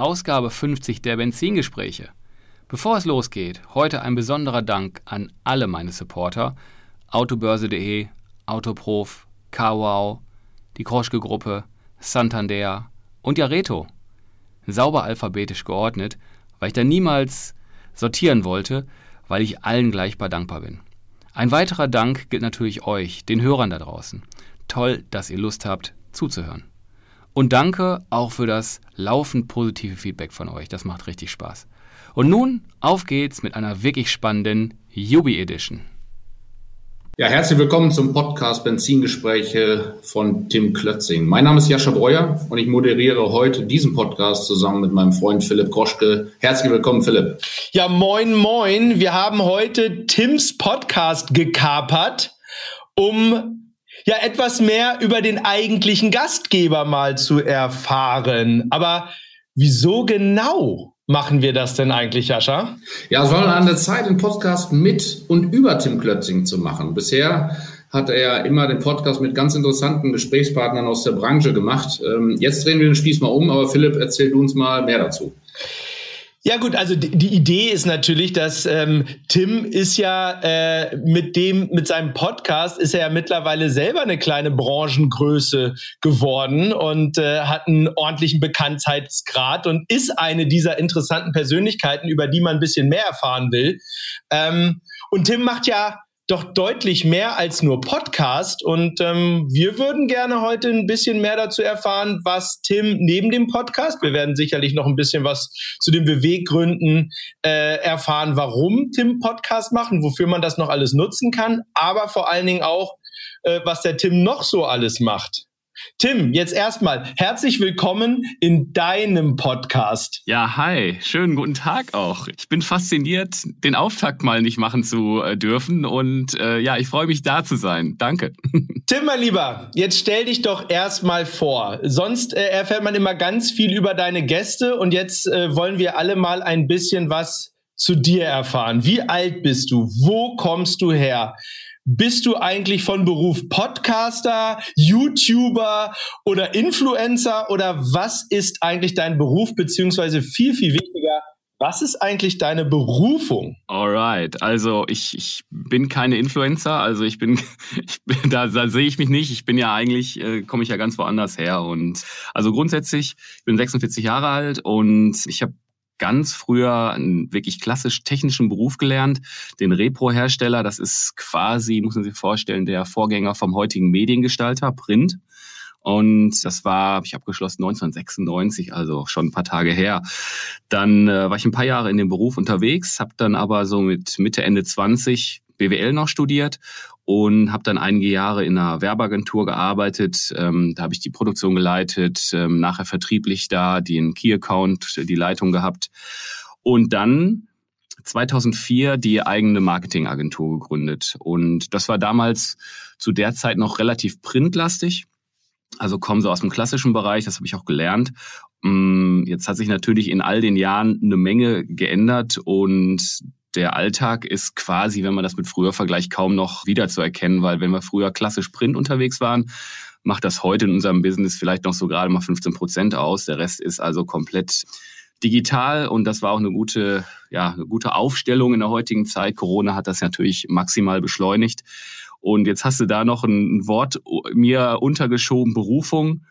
Ausgabe 50 der Benzingespräche. Bevor es losgeht, heute ein besonderer Dank an alle meine Supporter. Autobörse.de, Autoprof, Kawau, die Kroschke-Gruppe, Santander und Jareto. Sauber alphabetisch geordnet, weil ich da niemals sortieren wollte, weil ich allen gleichbar dankbar bin. Ein weiterer Dank gilt natürlich euch, den Hörern da draußen. Toll, dass ihr Lust habt, zuzuhören. Und danke auch für das laufend positive Feedback von euch. Das macht richtig Spaß. Und nun auf geht's mit einer wirklich spannenden Yubi Edition. Ja, herzlich willkommen zum Podcast Benzingespräche von Tim Klötzing. Mein Name ist Jascha Breuer und ich moderiere heute diesen Podcast zusammen mit meinem Freund Philipp Groschke. Herzlich willkommen, Philipp. Ja, moin, moin. Wir haben heute Tims Podcast gekapert, um ja etwas mehr über den eigentlichen Gastgeber mal zu erfahren. Aber wieso genau machen wir das denn eigentlich, Jascha? Ja, es war an der Zeit, einen Podcast mit und über Tim Klötzing zu machen. Bisher hat er immer den Podcast mit ganz interessanten Gesprächspartnern aus der Branche gemacht. Ähm, jetzt drehen wir den Spieß mal um, aber Philipp, erzähl du uns mal mehr dazu. Ja gut, also die Idee ist natürlich, dass ähm, Tim ist ja äh, mit dem, mit seinem Podcast ist er ja mittlerweile selber eine kleine Branchengröße geworden und äh, hat einen ordentlichen Bekanntheitsgrad und ist eine dieser interessanten Persönlichkeiten, über die man ein bisschen mehr erfahren will. Ähm, und Tim macht ja doch deutlich mehr als nur Podcast. Und ähm, wir würden gerne heute ein bisschen mehr dazu erfahren, was Tim neben dem Podcast, wir werden sicherlich noch ein bisschen was zu den Beweggründen äh, erfahren, warum Tim Podcast macht und wofür man das noch alles nutzen kann, aber vor allen Dingen auch, äh, was der Tim noch so alles macht. Tim, jetzt erstmal herzlich willkommen in deinem Podcast. Ja, hi, schönen guten Tag auch. Ich bin fasziniert, den Auftakt mal nicht machen zu äh, dürfen und äh, ja, ich freue mich da zu sein. Danke. Tim, mein Lieber, jetzt stell dich doch erstmal vor. Sonst äh, erfährt man immer ganz viel über deine Gäste und jetzt äh, wollen wir alle mal ein bisschen was zu dir erfahren. Wie alt bist du? Wo kommst du her? Bist du eigentlich von Beruf Podcaster, YouTuber oder Influencer oder was ist eigentlich dein Beruf beziehungsweise viel, viel wichtiger, was ist eigentlich deine Berufung? Alright, also ich, ich bin keine Influencer, also ich bin, ich bin da, da sehe ich mich nicht. Ich bin ja eigentlich, äh, komme ich ja ganz woanders her. Und also grundsätzlich, ich bin 46 Jahre alt und ich habe ganz früher einen wirklich klassisch technischen Beruf gelernt, den Repro-Hersteller. Das ist quasi, muss man sich vorstellen, der Vorgänger vom heutigen Mediengestalter, Print. Und das war, habe ich abgeschlossen 1996, also schon ein paar Tage her. Dann äh, war ich ein paar Jahre in dem Beruf unterwegs, habe dann aber so mit Mitte, Ende 20 BWL noch studiert und habe dann einige Jahre in einer Werbeagentur gearbeitet. Ähm, da habe ich die Produktion geleitet, ähm, nachher vertrieblich da den Key-Account, die Leitung gehabt. Und dann 2004 die eigene Marketingagentur gegründet. Und das war damals zu der Zeit noch relativ printlastig. Also kommen so aus dem klassischen Bereich, das habe ich auch gelernt. Mm, jetzt hat sich natürlich in all den Jahren eine Menge geändert und der Alltag ist quasi, wenn man das mit früher vergleicht, kaum noch wiederzuerkennen, weil wenn wir früher klassisch Print unterwegs waren, macht das heute in unserem Business vielleicht noch so gerade mal 15 Prozent aus. Der Rest ist also komplett digital und das war auch eine gute, ja, eine gute Aufstellung in der heutigen Zeit. Corona hat das natürlich maximal beschleunigt. Und jetzt hast du da noch ein Wort mir untergeschoben, Berufung.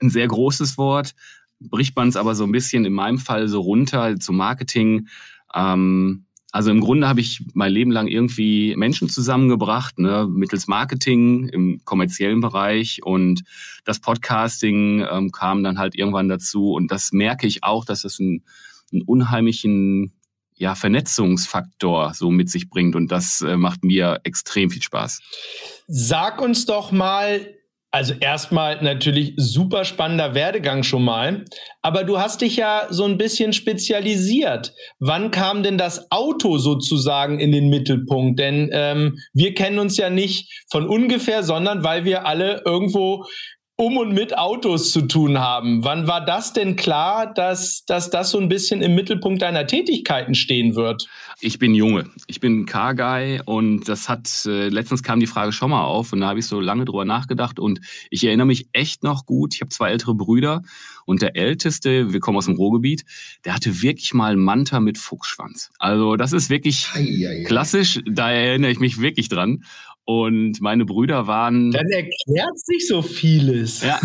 Ein sehr großes Wort. Bricht man es aber so ein bisschen in meinem Fall so runter zu Marketing. Ähm, also im Grunde habe ich mein Leben lang irgendwie Menschen zusammengebracht, ne, mittels Marketing im kommerziellen Bereich. Und das Podcasting ähm, kam dann halt irgendwann dazu. Und das merke ich auch, dass es einen, einen unheimlichen ja, Vernetzungsfaktor so mit sich bringt. Und das äh, macht mir extrem viel Spaß. Sag uns doch mal Also erstmal natürlich super spannender Werdegang schon mal. Aber du hast dich ja so ein bisschen spezialisiert. Wann kam denn das Auto sozusagen in den Mittelpunkt? Denn ähm, wir kennen uns ja nicht von ungefähr, sondern weil wir alle irgendwo um und mit Autos zu tun haben. Wann war das denn klar, dass, dass das so ein bisschen im Mittelpunkt deiner Tätigkeiten stehen wird? Ich bin Junge. Ich bin Car-Guy und das hat, äh, letztens kam die Frage schon mal auf und da habe ich so lange drüber nachgedacht und ich erinnere mich echt noch gut. Ich habe zwei ältere Brüder und der älteste, wir kommen aus dem Ruhrgebiet, der hatte wirklich mal Manta mit Fuchsschwanz. Also das ist wirklich ei, ei, ei. klassisch, da erinnere ich mich wirklich dran. Und meine Brüder waren. Dann erklärt sich so vieles. Ja,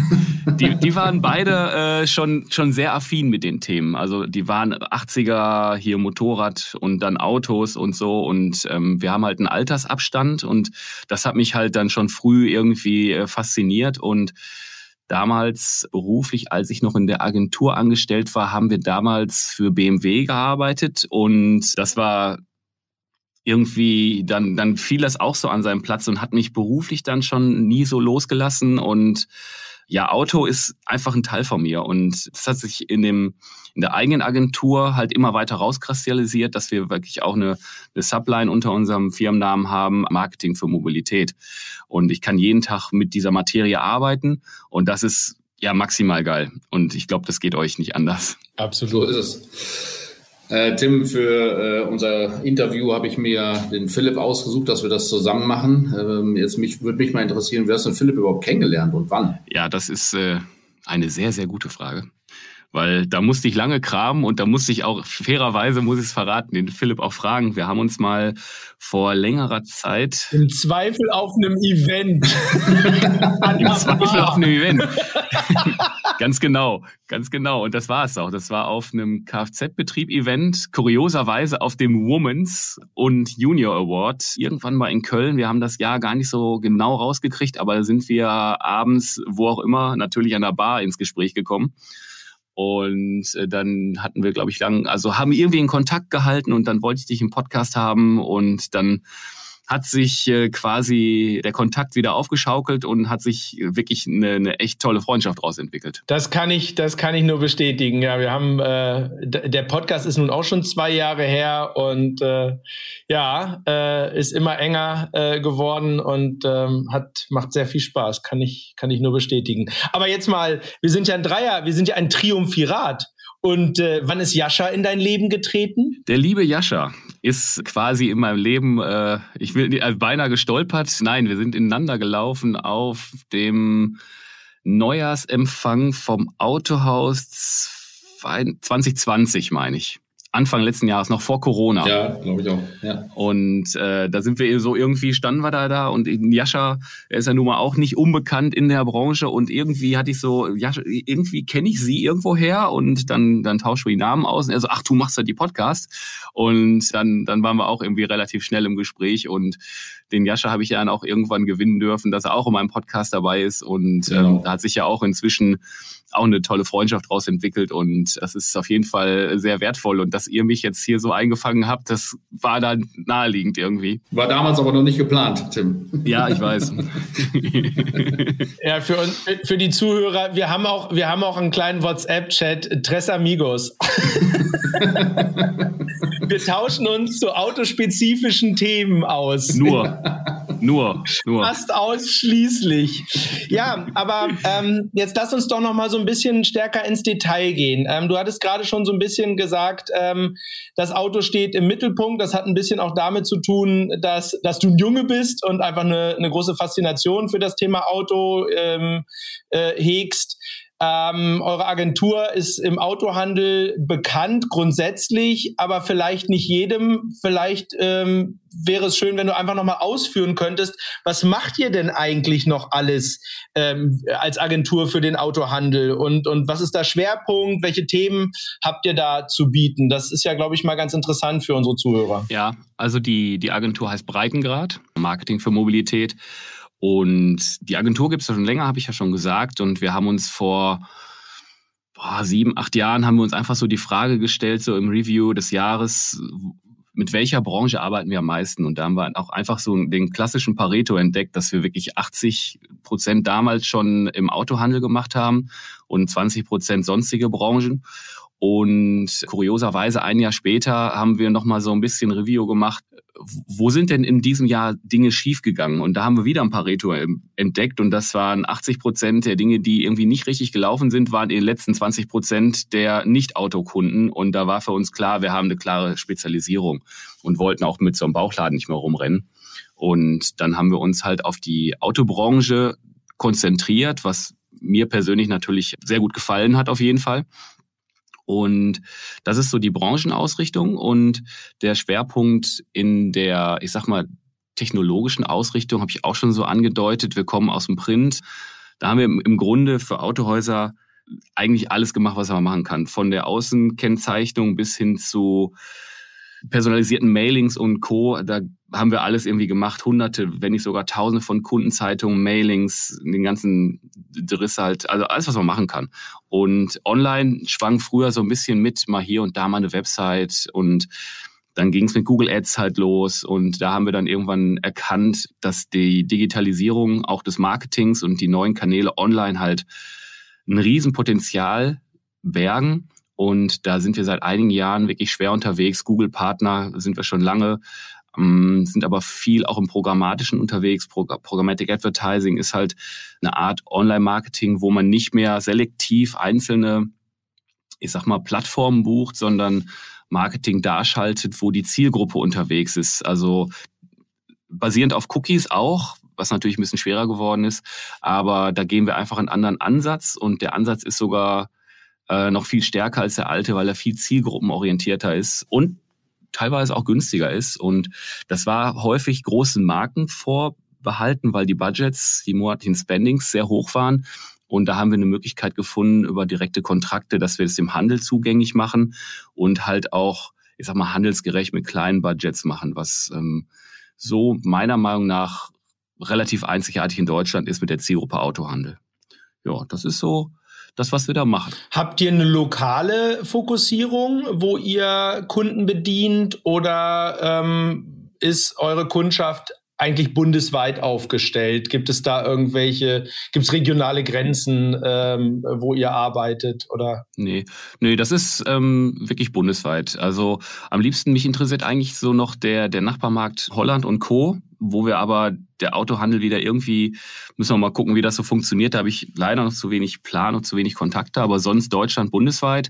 die, die waren beide äh, schon, schon sehr affin mit den Themen. Also die waren 80er hier Motorrad und dann Autos und so. Und ähm, wir haben halt einen Altersabstand und das hat mich halt dann schon früh irgendwie äh, fasziniert. Und damals beruflich, als ich noch in der Agentur angestellt war, haben wir damals für BMW gearbeitet. Und das war irgendwie, dann, dann fiel das auch so an seinem Platz und hat mich beruflich dann schon nie so losgelassen. Und ja, Auto ist einfach ein Teil von mir. Und das hat sich in dem, in der eigenen Agentur halt immer weiter rauskristallisiert, dass wir wirklich auch eine, eine Subline unter unserem Firmennamen haben, Marketing für Mobilität. Und ich kann jeden Tag mit dieser Materie arbeiten. Und das ist ja maximal geil. Und ich glaube, das geht euch nicht anders. Absolut. So ist es. Äh, Tim, für äh, unser Interview habe ich mir den Philipp ausgesucht, dass wir das zusammen machen. Ähm, jetzt mich, würde mich mal interessieren, wie hast du den Philipp überhaupt kennengelernt und wann? Ja, das ist äh, eine sehr, sehr gute Frage weil da musste ich lange kramen und da musste ich auch, fairerweise muss ich es verraten, den Philipp auch fragen. Wir haben uns mal vor längerer Zeit... Im Zweifel auf einem Event. Im Zweifel auf einem Event. ganz genau, ganz genau. Und das war es auch. Das war auf einem Kfz-Betrieb-Event, kurioserweise auf dem Women's und Junior Award, irgendwann mal in Köln. Wir haben das Jahr gar nicht so genau rausgekriegt, aber da sind wir abends, wo auch immer, natürlich an der Bar ins Gespräch gekommen. Und äh, dann hatten wir, glaube ich, lang, also haben irgendwie in Kontakt gehalten und dann wollte ich dich im Podcast haben und dann hat sich äh, quasi der Kontakt wieder aufgeschaukelt und hat sich wirklich eine, eine echt tolle Freundschaft daraus entwickelt. Das kann ich, das kann ich nur bestätigen. Ja, wir haben äh, der Podcast ist nun auch schon zwei Jahre her und äh, ja, äh, ist immer enger äh, geworden und ähm, hat macht sehr viel Spaß. Kann ich, kann ich nur bestätigen. Aber jetzt mal, wir sind ja ein Dreier, wir sind ja ein Triumphirat. Und äh, wann ist Jascha in dein Leben getreten? Der liebe Jascha ist quasi in meinem Leben, äh, ich will äh, beinahe gestolpert. Nein, wir sind ineinander gelaufen auf dem Neujahrsempfang vom Autohaus 2020, meine ich. Anfang letzten Jahres, noch vor Corona. Ja, glaube ich auch. Ja. Und äh, da sind wir so irgendwie, standen wir da da und Jascha, er ist ja nun mal auch nicht unbekannt in der Branche und irgendwie hatte ich so, Jascha, irgendwie kenne ich sie irgendwo her und dann, dann tauschen wir die Namen aus und er so, ach, du machst ja die Podcast. Und dann, dann waren wir auch irgendwie relativ schnell im Gespräch und den Jascha habe ich ja dann auch irgendwann gewinnen dürfen, dass er auch in meinem Podcast dabei ist und genau. ähm, da hat sich ja auch inzwischen auch eine tolle Freundschaft daraus entwickelt und das ist auf jeden Fall sehr wertvoll und dass ihr mich jetzt hier so eingefangen habt, das war dann naheliegend irgendwie. War damals aber noch nicht geplant, Tim. Ja, ich weiß. ja, für, uns, für die Zuhörer, wir haben auch, wir haben auch einen kleinen WhatsApp-Chat, Tres Amigos. wir tauschen uns zu autospezifischen Themen aus. Nur. Nur, nur. Fast ausschließlich. Ja, aber ähm, jetzt lass uns doch noch mal so ein bisschen stärker ins Detail gehen. Ähm, du hattest gerade schon so ein bisschen gesagt, ähm, das Auto steht im Mittelpunkt. Das hat ein bisschen auch damit zu tun, dass, dass du ein Junge bist und einfach eine, eine große Faszination für das Thema Auto ähm, äh, hegst. Ähm, eure Agentur ist im Autohandel bekannt grundsätzlich, aber vielleicht nicht jedem. Vielleicht ähm, wäre es schön, wenn du einfach nochmal ausführen könntest, was macht ihr denn eigentlich noch alles ähm, als Agentur für den Autohandel und, und was ist der Schwerpunkt? Welche Themen habt ihr da zu bieten? Das ist ja, glaube ich, mal ganz interessant für unsere Zuhörer. Ja, also die, die Agentur heißt Breitengrad, Marketing für Mobilität. Und die Agentur gibt es ja schon länger, habe ich ja schon gesagt. Und wir haben uns vor boah, sieben, acht Jahren haben wir uns einfach so die Frage gestellt, so im Review des Jahres, mit welcher Branche arbeiten wir am meisten? Und da haben wir auch einfach so den klassischen Pareto entdeckt, dass wir wirklich 80 Prozent damals schon im Autohandel gemacht haben und 20 Prozent sonstige Branchen. Und kurioserweise ein Jahr später haben wir nochmal so ein bisschen Review gemacht. Wo sind denn in diesem Jahr Dinge schiefgegangen? Und da haben wir wieder ein Pareto entdeckt. Und das waren 80 Prozent der Dinge, die irgendwie nicht richtig gelaufen sind, waren in den letzten 20 Prozent der Nicht-Autokunden. Und da war für uns klar, wir haben eine klare Spezialisierung und wollten auch mit so einem Bauchladen nicht mehr rumrennen. Und dann haben wir uns halt auf die Autobranche konzentriert, was mir persönlich natürlich sehr gut gefallen hat auf jeden Fall. Und das ist so die Branchenausrichtung und der Schwerpunkt in der, ich sag mal, technologischen Ausrichtung habe ich auch schon so angedeutet. Wir kommen aus dem Print. Da haben wir im Grunde für Autohäuser eigentlich alles gemacht, was man machen kann. Von der Außenkennzeichnung bis hin zu personalisierten Mailings und Co. Da haben wir alles irgendwie gemacht. Hunderte, wenn nicht sogar Tausende von Kundenzeitungen, Mailings, den ganzen Driss halt, also alles, was man machen kann. Und online schwang früher so ein bisschen mit, mal hier und da mal eine Website und dann ging es mit Google Ads halt los und da haben wir dann irgendwann erkannt, dass die Digitalisierung auch des Marketings und die neuen Kanäle online halt ein Riesenpotenzial bergen und da sind wir seit einigen Jahren wirklich schwer unterwegs. Google-Partner sind wir schon lange, sind aber viel auch im Programmatischen unterwegs. Programmatic Advertising ist halt eine Art Online-Marketing, wo man nicht mehr selektiv einzelne, ich sag mal, Plattformen bucht, sondern Marketing darschaltet, wo die Zielgruppe unterwegs ist. Also basierend auf Cookies auch, was natürlich ein bisschen schwerer geworden ist. Aber da gehen wir einfach einen anderen Ansatz und der Ansatz ist sogar äh, noch viel stärker als der alte, weil er viel zielgruppenorientierter ist und teilweise auch günstiger ist. Und das war häufig großen Marken vorbehalten, weil die Budgets, die monatlichen Spendings sehr hoch waren. Und da haben wir eine Möglichkeit gefunden über direkte Kontrakte, dass wir es dem Handel zugänglich machen und halt auch, ich sag mal, handelsgerecht mit kleinen Budgets machen, was ähm, so meiner Meinung nach relativ einzigartig in Deutschland ist mit der Zielgruppe Autohandel. Ja, das ist so das, was wir da machen. Habt ihr eine lokale Fokussierung, wo ihr Kunden bedient oder ähm, ist eure Kundschaft eigentlich bundesweit aufgestellt? Gibt es da irgendwelche, gibt es regionale Grenzen, ähm, wo ihr arbeitet oder? Nee, nee, das ist ähm, wirklich bundesweit. Also am liebsten mich interessiert eigentlich so noch der, der Nachbarmarkt Holland und Co., wo wir aber der Autohandel wieder irgendwie, müssen wir mal gucken, wie das so funktioniert. Da habe ich leider noch zu wenig Plan und zu wenig Kontakte, aber sonst Deutschland bundesweit.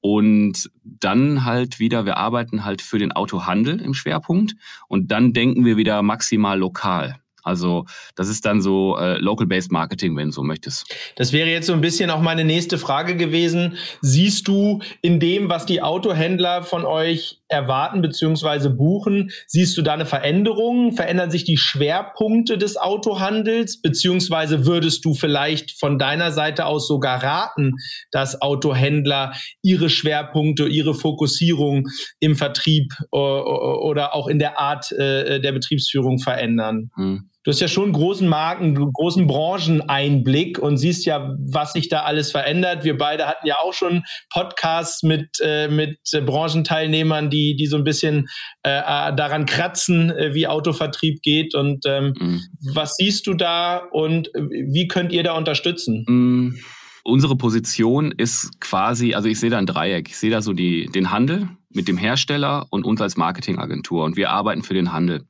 Und dann halt wieder, wir arbeiten halt für den Autohandel im Schwerpunkt und dann denken wir wieder maximal lokal. Also das ist dann so äh, Local-Based Marketing, wenn du so möchtest. Das wäre jetzt so ein bisschen auch meine nächste Frage gewesen. Siehst du in dem, was die Autohändler von euch erwarten bzw. buchen, siehst du da eine Veränderung? Verändern sich die Schwerpunkte des Autohandels beziehungsweise würdest du vielleicht von deiner Seite aus sogar raten, dass Autohändler ihre Schwerpunkte, ihre Fokussierung im Vertrieb äh, oder auch in der Art äh, der Betriebsführung verändern? Hm. Du hast ja schon großen Marken, großen Brancheneinblick und siehst ja, was sich da alles verändert. Wir beide hatten ja auch schon Podcasts mit, äh, mit Branchenteilnehmern, die, die so ein bisschen äh, äh, daran kratzen, äh, wie Autovertrieb geht. Und ähm, mhm. was siehst du da und wie könnt ihr da unterstützen? Mhm. Unsere Position ist quasi, also ich sehe da ein Dreieck. Ich sehe da so die, den Handel mit dem Hersteller und uns als Marketingagentur. Und wir arbeiten für den Handel.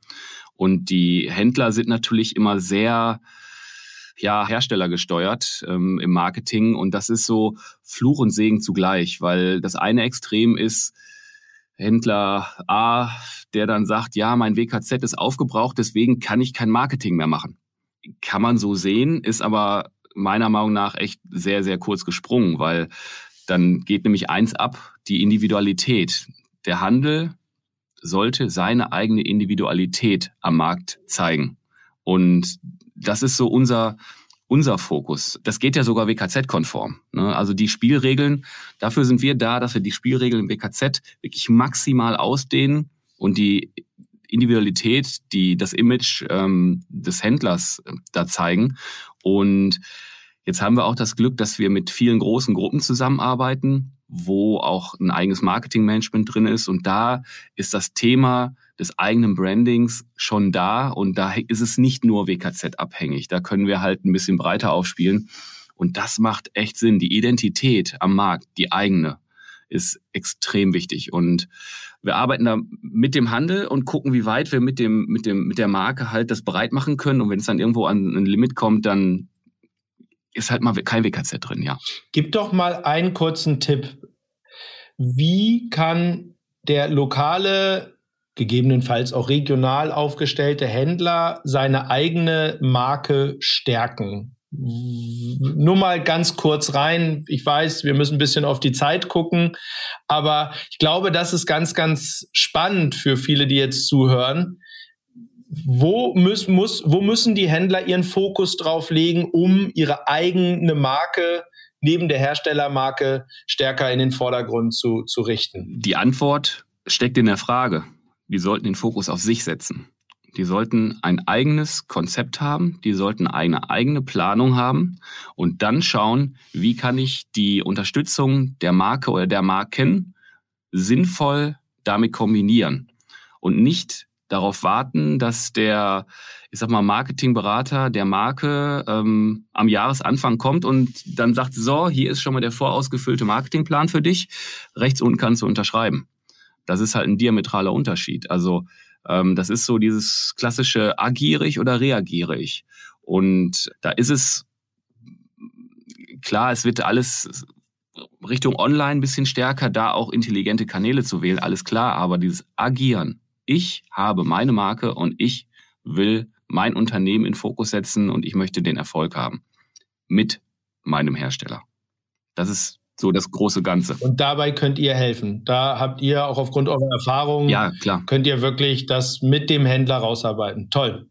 Und die Händler sind natürlich immer sehr ja, herstellergesteuert ähm, im Marketing. Und das ist so Fluch und Segen zugleich, weil das eine Extrem ist, Händler A, der dann sagt, ja, mein WKZ ist aufgebraucht, deswegen kann ich kein Marketing mehr machen. Kann man so sehen, ist aber meiner Meinung nach echt sehr, sehr kurz gesprungen, weil dann geht nämlich eins ab, die Individualität. Der Handel sollte seine eigene Individualität am Markt zeigen. Und das ist so unser, unser Fokus. Das geht ja sogar WKZ-konform. Ne? Also die Spielregeln, dafür sind wir da, dass wir die Spielregeln im WKZ wirklich maximal ausdehnen und die Individualität, die das Image ähm, des Händlers äh, da zeigen. Und Jetzt haben wir auch das Glück, dass wir mit vielen großen Gruppen zusammenarbeiten, wo auch ein eigenes Marketingmanagement drin ist. Und da ist das Thema des eigenen Brandings schon da. Und da ist es nicht nur WKZ abhängig. Da können wir halt ein bisschen breiter aufspielen. Und das macht echt Sinn. Die Identität am Markt, die eigene, ist extrem wichtig. Und wir arbeiten da mit dem Handel und gucken, wie weit wir mit dem, mit dem, mit der Marke halt das bereit machen können. Und wenn es dann irgendwo an ein Limit kommt, dann ist halt mal kein WKZ drin, ja. Gib doch mal einen kurzen Tipp. Wie kann der lokale, gegebenenfalls auch regional aufgestellte Händler seine eigene Marke stärken? Nur mal ganz kurz rein. Ich weiß, wir müssen ein bisschen auf die Zeit gucken, aber ich glaube, das ist ganz, ganz spannend für viele, die jetzt zuhören. Wo, muss, muss, wo müssen die Händler ihren Fokus drauf legen, um ihre eigene Marke neben der Herstellermarke stärker in den Vordergrund zu, zu richten? Die Antwort steckt in der Frage. Die sollten den Fokus auf sich setzen. Die sollten ein eigenes Konzept haben, die sollten eine eigene Planung haben und dann schauen, wie kann ich die Unterstützung der Marke oder der Marken sinnvoll damit kombinieren und nicht darauf warten, dass der, ich sag mal, Marketingberater der Marke ähm, am Jahresanfang kommt und dann sagt, so, hier ist schon mal der vorausgefüllte Marketingplan für dich, rechts unten kannst du unterschreiben. Das ist halt ein diametraler Unterschied. Also ähm, das ist so dieses klassische agierig oder reagierig. Und da ist es klar, es wird alles Richtung Online ein bisschen stärker, da auch intelligente Kanäle zu wählen, alles klar, aber dieses Agieren. Ich habe meine Marke und ich will mein Unternehmen in Fokus setzen und ich möchte den Erfolg haben mit meinem Hersteller. Das ist so das große Ganze. Und dabei könnt ihr helfen. Da habt ihr auch aufgrund eurer Erfahrung, ja, klar. könnt ihr wirklich das mit dem Händler rausarbeiten. Toll.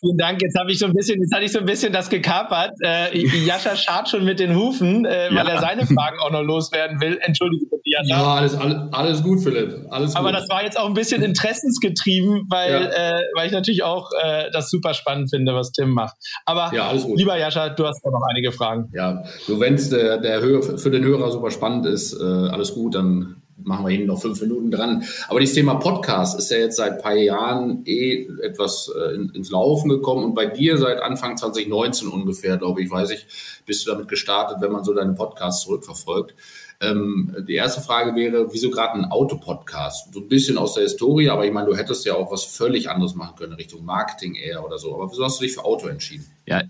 Vielen Dank. Jetzt habe ich so ein bisschen, jetzt hatte ich so ein bisschen das gekapert. Äh, Jascha schart schon mit den Hufen, äh, weil ja. er seine Fragen auch noch loswerden will. Entschuldige bitte, Jascha. Ja, alles, alles, alles gut, Philipp. Alles Aber das war jetzt auch ein bisschen interessensgetrieben, weil, ja. äh, weil ich natürlich auch äh, das super spannend finde, was Tim macht. Aber ja, lieber Jascha, du hast noch einige Fragen. Ja, du, wenn es der, der für den Hörer super spannend ist, äh, alles gut, dann machen wir hinten noch fünf Minuten dran. Aber das Thema Podcast ist ja jetzt seit ein paar Jahren eh etwas äh, ins Laufen gekommen und bei dir seit Anfang 2019 ungefähr, glaube ich, weiß ich, bist du damit gestartet, wenn man so deine Podcasts zurückverfolgt. Ähm, die erste Frage wäre, wieso gerade ein Autopodcast? So ein bisschen aus der Historie, aber ich meine, du hättest ja auch was völlig anderes machen können, Richtung Marketing eher oder so. Aber wieso hast du dich für Auto entschieden? Ja,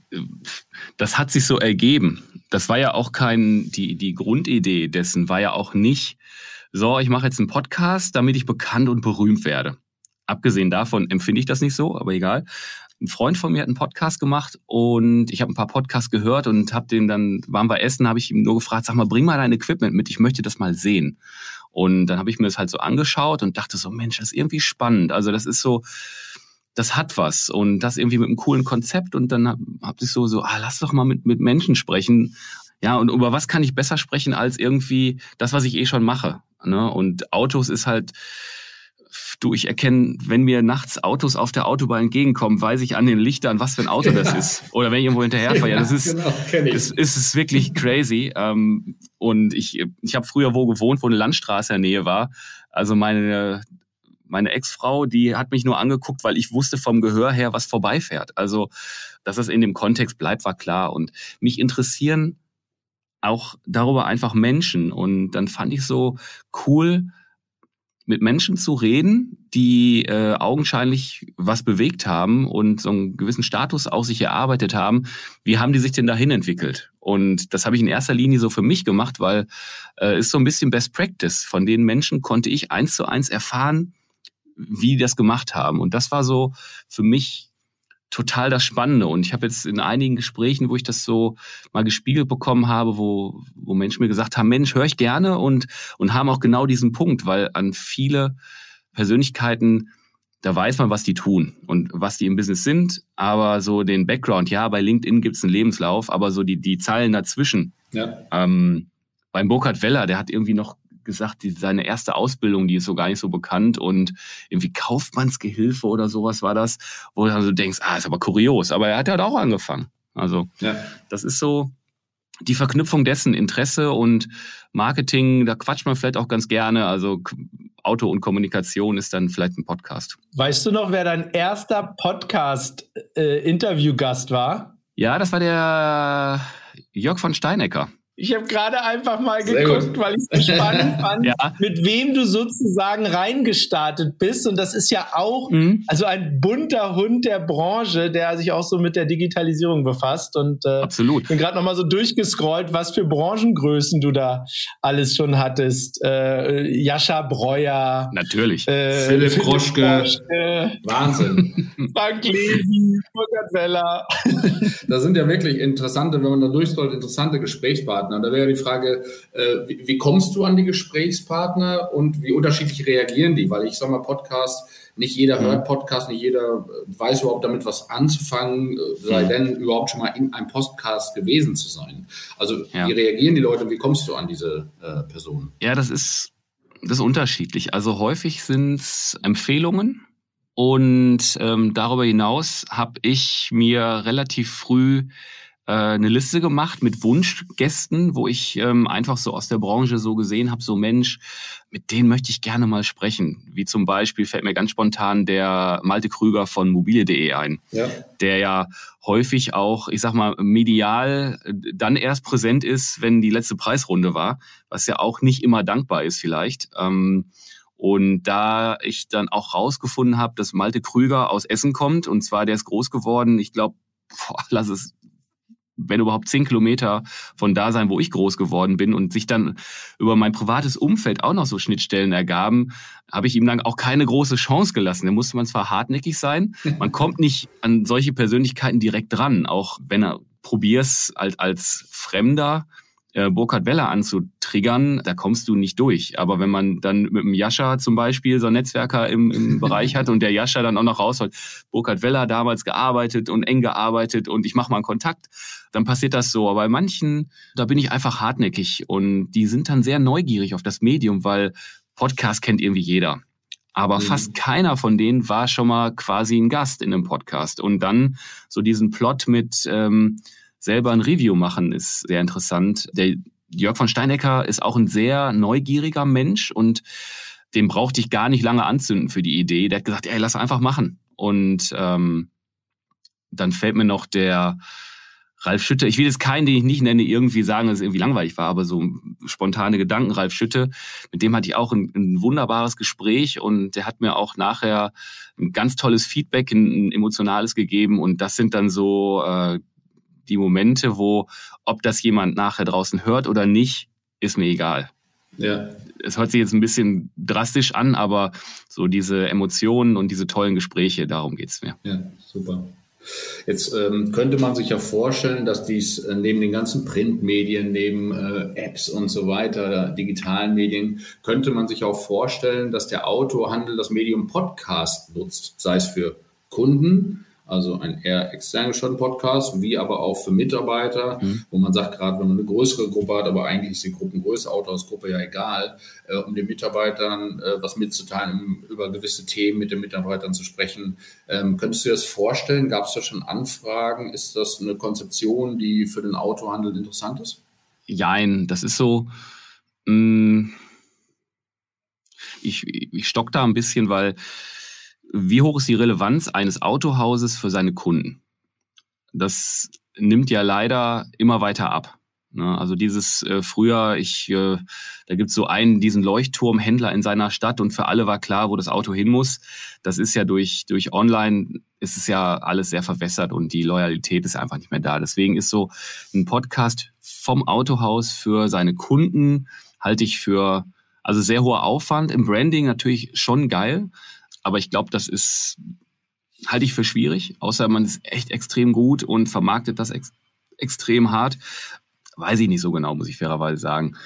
das hat sich so ergeben. Das war ja auch kein, die, die Grundidee dessen war ja auch nicht, so, ich mache jetzt einen Podcast, damit ich bekannt und berühmt werde. Abgesehen davon empfinde ich das nicht so, aber egal. Ein Freund von mir hat einen Podcast gemacht und ich habe ein paar Podcasts gehört und habe den dann, waren wir essen, habe ich ihm nur gefragt, sag mal, bring mal dein Equipment mit, ich möchte das mal sehen. Und dann habe ich mir das halt so angeschaut und dachte so, Mensch, das ist irgendwie spannend. Also das ist so, das hat was und das irgendwie mit einem coolen Konzept und dann habe hab ich so, so, ah, lass doch mal mit, mit Menschen sprechen. Ja, und über was kann ich besser sprechen als irgendwie das, was ich eh schon mache? Ne? Und Autos ist halt, du, ich erkenne, wenn mir nachts Autos auf der Autobahn entgegenkommen, weiß ich an den Lichtern, was für ein Auto ja. das ist. Oder wenn ich irgendwo hinterherfahre. Ja, das ist, genau, ist, ist es wirklich crazy. Ähm, und ich, ich habe früher wo gewohnt, wo eine Landstraße in der Nähe war. Also meine, meine Ex-Frau, die hat mich nur angeguckt, weil ich wusste vom Gehör her, was vorbeifährt. Also, dass es in dem Kontext bleibt, war klar. Und mich interessieren auch darüber einfach Menschen. Und dann fand ich so cool, mit Menschen zu reden, die äh, augenscheinlich was bewegt haben und so einen gewissen Status auch sich erarbeitet haben. Wie haben die sich denn dahin entwickelt? Und das habe ich in erster Linie so für mich gemacht, weil äh, ist so ein bisschen Best Practice. Von den Menschen konnte ich eins zu eins erfahren, wie die das gemacht haben. Und das war so für mich total das Spannende. Und ich habe jetzt in einigen Gesprächen, wo ich das so mal gespiegelt bekommen habe, wo, wo Menschen mir gesagt haben, Mensch, höre ich gerne und, und haben auch genau diesen Punkt, weil an viele Persönlichkeiten, da weiß man, was die tun und was die im Business sind, aber so den Background, ja, bei LinkedIn gibt es einen Lebenslauf, aber so die, die Zeilen dazwischen. Ja. Ähm, beim Burkhard Weller, der hat irgendwie noch gesagt, die, seine erste Ausbildung, die ist so gar nicht so bekannt und irgendwie Kaufmannsgehilfe oder sowas war das, wo du dann so denkst, ah, ist aber kurios. Aber er hat ja halt auch angefangen. Also ja. das ist so die Verknüpfung dessen, Interesse und Marketing, da quatscht man vielleicht auch ganz gerne. Also Auto und Kommunikation ist dann vielleicht ein Podcast. Weißt du noch, wer dein erster Podcast-Interviewgast äh, war? Ja, das war der Jörg von Steinecker. Ich habe gerade einfach mal geguckt, weil ich es spannend fand, ja. mit wem du sozusagen reingestartet bist. Und das ist ja auch mhm. also ein bunter Hund der Branche, der sich auch so mit der Digitalisierung befasst. Und äh, Absolut. bin gerade noch mal so durchgescrollt, was für Branchengrößen du da alles schon hattest. Äh, Jascha Breuer. Natürlich. Äh, Philipp, Philipp Kroschke. Kroschke. Wahnsinn. Frank Levy, Burkhard Weller. da sind ja wirklich interessante, wenn man da durchscrollt, interessante Gesprächspartner. Gesprächspartner. Da wäre die Frage, äh, wie, wie, kommst du an die Gesprächspartner und wie unterschiedlich reagieren die? Weil ich sage mal, Podcast, nicht jeder hört mhm. Podcast, nicht jeder äh, weiß überhaupt damit was anzufangen, äh, sei mhm. denn überhaupt schon mal in einem Podcast gewesen zu sein. Also ja. wie reagieren die Leute und wie kommst du an diese äh, Personen? Ja, das ist, das ist unterschiedlich. Also häufig sind es Empfehlungen. Und ähm, darüber hinaus habe ich mir relativ früh äh, eine Liste gemacht mit Wunschgästen, wo ich ähm, einfach so aus der Branche so gesehen habe, so Mensch, mit denen möchte ich gerne mal sprechen. Wie zum Beispiel fällt mir ganz spontan der Malte Krüger von mobile.de ein, ja. der ja häufig auch, ich sag mal, medial äh, dann erst präsent ist, wenn die letzte Preisrunde war, was ja auch nicht immer dankbar ist vielleicht. Ähm, und da ich dann auch rausgefunden habe, dass Malte Krüger aus Essen kommt, und zwar der ist groß geworden, ich glaube, lass es wenn überhaupt zehn Kilometer von da sein, wo ich groß geworden bin und sich dann über mein privates Umfeld auch noch so Schnittstellen ergaben, habe ich ihm dann auch keine große Chance gelassen. Da musste man zwar hartnäckig sein, man kommt nicht an solche Persönlichkeiten direkt dran, auch wenn er probier's als, als Fremder äh, Burkhard Weller anzutriggern, da kommst du nicht durch. Aber wenn man dann mit dem Jascha zum Beispiel so einen Netzwerker im, im Bereich hat und der Jascha dann auch noch rausholt, Burkhard Weller damals gearbeitet und eng gearbeitet und ich mache mal einen Kontakt, dann passiert das so. Aber bei manchen, da bin ich einfach hartnäckig und die sind dann sehr neugierig auf das Medium, weil Podcast kennt irgendwie jeder. Aber mhm. fast keiner von denen war schon mal quasi ein Gast in einem Podcast. Und dann so diesen Plot mit, ähm, selber ein Review machen, ist sehr interessant. Der Jörg von Steinecker ist auch ein sehr neugieriger Mensch und den brauchte ich gar nicht lange anzünden für die Idee. Der hat gesagt, ey, lass einfach machen. Und ähm, dann fällt mir noch der Ralf Schütte, ich will jetzt keinen, den ich nicht nenne, irgendwie sagen, dass es irgendwie langweilig war, aber so spontane Gedanken, Ralf Schütte, mit dem hatte ich auch ein, ein wunderbares Gespräch und der hat mir auch nachher ein ganz tolles Feedback, ein, ein emotionales gegeben und das sind dann so äh, die Momente, wo, ob das jemand nachher draußen hört oder nicht, ist mir egal. Ja. Es hört sich jetzt ein bisschen drastisch an, aber so diese Emotionen und diese tollen Gespräche, darum geht es mir. Ja, super. Jetzt ähm, könnte man sich ja vorstellen, dass dies äh, neben den ganzen Printmedien, neben äh, Apps und so weiter, digitalen Medien, könnte man sich auch vorstellen, dass der Autohandel das Medium Podcast nutzt, sei es für Kunden, also ein eher extern gesteuerten Podcast, wie aber auch für Mitarbeiter, mhm. wo man sagt, gerade wenn man eine größere Gruppe hat, aber eigentlich ist die Gruppengröße, Autohausgruppe ja egal, äh, um den Mitarbeitern äh, was mitzuteilen, um über gewisse Themen mit den Mitarbeitern zu sprechen. Ähm, könntest du dir das vorstellen? Gab es da schon Anfragen? Ist das eine Konzeption, die für den Autohandel interessant ist? Jein, das ist so. Mh, mm, ich, ich stock da ein bisschen, weil wie hoch ist die Relevanz eines Autohauses für seine Kunden? Das nimmt ja leider immer weiter ab. Ne? Also dieses äh, früher, ich, äh, da gibt's so einen, diesen Leuchtturmhändler in seiner Stadt und für alle war klar, wo das Auto hin muss. Das ist ja durch, durch Online ist es ja alles sehr verwässert und die Loyalität ist einfach nicht mehr da. Deswegen ist so ein Podcast vom Autohaus für seine Kunden halte ich für also sehr hoher Aufwand im Branding natürlich schon geil, aber ich glaube, das ist, halte ich für schwierig, außer man ist echt extrem gut und vermarktet das ex extrem hart. Weiß ich nicht so genau, muss ich fairerweise sagen.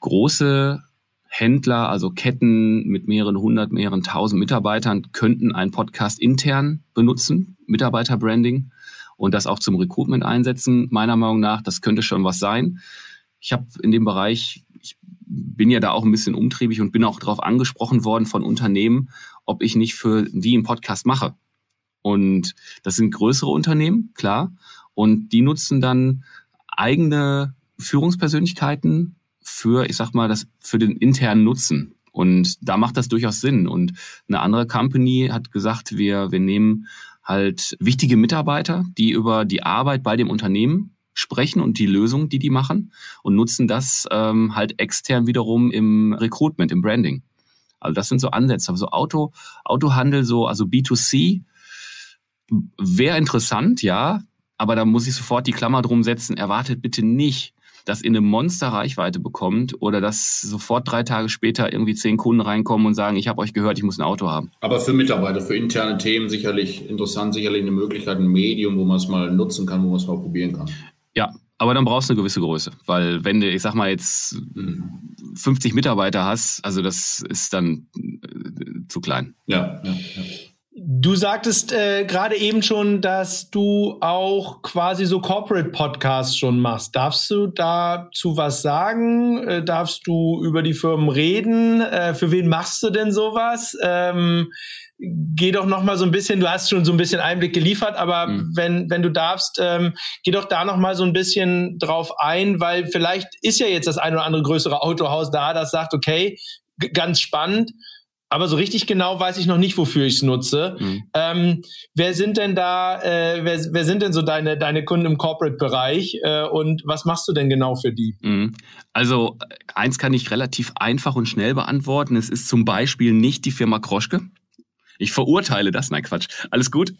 Große Händler, also Ketten mit mehreren hundert, mehreren tausend Mitarbeitern, könnten einen Podcast intern benutzen, Mitarbeiterbranding, und das auch zum Recruitment einsetzen. Meiner Meinung nach, das könnte schon was sein. Ich habe in dem Bereich, ich bin ja da auch ein bisschen umtriebig und bin auch darauf angesprochen worden von Unternehmen, ob ich nicht für die einen Podcast mache. Und das sind größere Unternehmen, klar. Und die nutzen dann eigene Führungspersönlichkeiten für, ich sag mal, das für den internen Nutzen. Und da macht das durchaus Sinn. Und eine andere Company hat gesagt, wir, wir nehmen halt wichtige Mitarbeiter, die über die Arbeit bei dem Unternehmen sprechen und die Lösung, die die machen und nutzen das ähm, halt extern wiederum im Recruitment, im Branding. Also das sind so Ansätze. Aber so Auto, Autohandel, so also B2C wäre interessant, ja. Aber da muss ich sofort die Klammer drum setzen. Erwartet bitte nicht, dass ihr eine Monster-Reichweite bekommt oder dass sofort drei Tage später irgendwie zehn Kunden reinkommen und sagen, ich habe euch gehört, ich muss ein Auto haben. Aber für Mitarbeiter, für interne Themen sicherlich interessant, sicherlich eine Möglichkeit, ein Medium, wo man es mal nutzen kann, wo man es mal probieren kann. Ja, aber dann brauchst du eine gewisse Größe, weil wenn du, ich sag mal jetzt 50 Mitarbeiter hast, also das ist dann äh, zu klein. Ja, ja, ja. Du sagtest äh, gerade eben schon, dass du auch quasi so Corporate Podcasts schon machst. Darfst du dazu was sagen? Äh, darfst du über die Firmen reden? Äh, für wen machst du denn sowas? Ähm, geh doch noch mal so ein bisschen, du hast schon so ein bisschen Einblick geliefert, aber mhm. wenn, wenn du darfst, ähm, geh doch da noch mal so ein bisschen drauf ein, weil vielleicht ist ja jetzt das ein oder andere größere Autohaus da, das sagt, okay, ganz spannend, aber so richtig genau weiß ich noch nicht, wofür ich es nutze. Mhm. Ähm, wer sind denn da, äh, wer, wer sind denn so deine, deine Kunden im Corporate-Bereich äh, und was machst du denn genau für die? Mhm. Also eins kann ich relativ einfach und schnell beantworten. Es ist zum Beispiel nicht die Firma Kroschke. Ich verurteile das. Nein, Quatsch. Alles gut?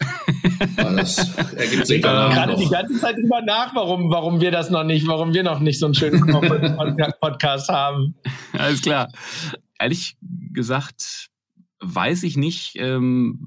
Das ergibt sich danach gerade die ganze Zeit drüber nach, warum, warum wir das noch nicht, warum wir noch nicht so einen schönen Podcast haben. Alles klar. Ehrlich gesagt, weiß ich nicht ähm,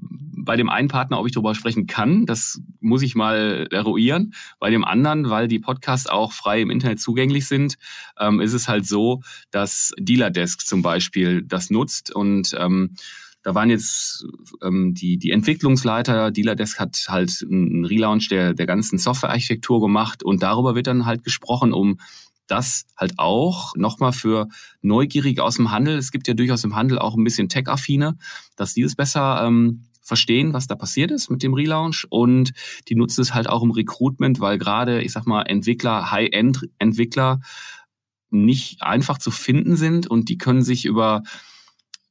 bei dem einen Partner, ob ich darüber sprechen kann. Das muss ich mal eruieren. Bei dem anderen, weil die Podcasts auch frei im Internet zugänglich sind, ähm, ist es halt so, dass Dealer Desk zum Beispiel das nutzt und ähm, da waren jetzt ähm, die, die Entwicklungsleiter, Dealerdesk hat halt einen Relaunch der, der ganzen Softwarearchitektur gemacht und darüber wird dann halt gesprochen, um das halt auch nochmal für Neugierige aus dem Handel, es gibt ja durchaus im Handel auch ein bisschen Tech-affine, dass die das besser ähm, verstehen, was da passiert ist mit dem Relaunch und die nutzen es halt auch im Recruitment, weil gerade, ich sag mal, Entwickler, High-End-Entwickler nicht einfach zu finden sind und die können sich über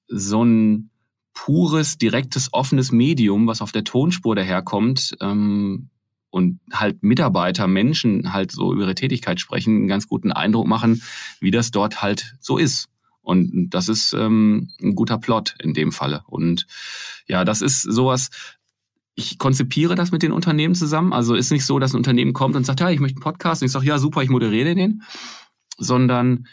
so ein pures, direktes, offenes Medium, was auf der Tonspur daherkommt ähm, und halt Mitarbeiter, Menschen halt so über ihre Tätigkeit sprechen, einen ganz guten Eindruck machen, wie das dort halt so ist. Und das ist ähm, ein guter Plot in dem Falle. Und ja, das ist sowas, ich konzipiere das mit den Unternehmen zusammen. Also ist nicht so, dass ein Unternehmen kommt und sagt, ja, ich möchte einen Podcast. Und ich sage, ja, super, ich moderiere den. Sondern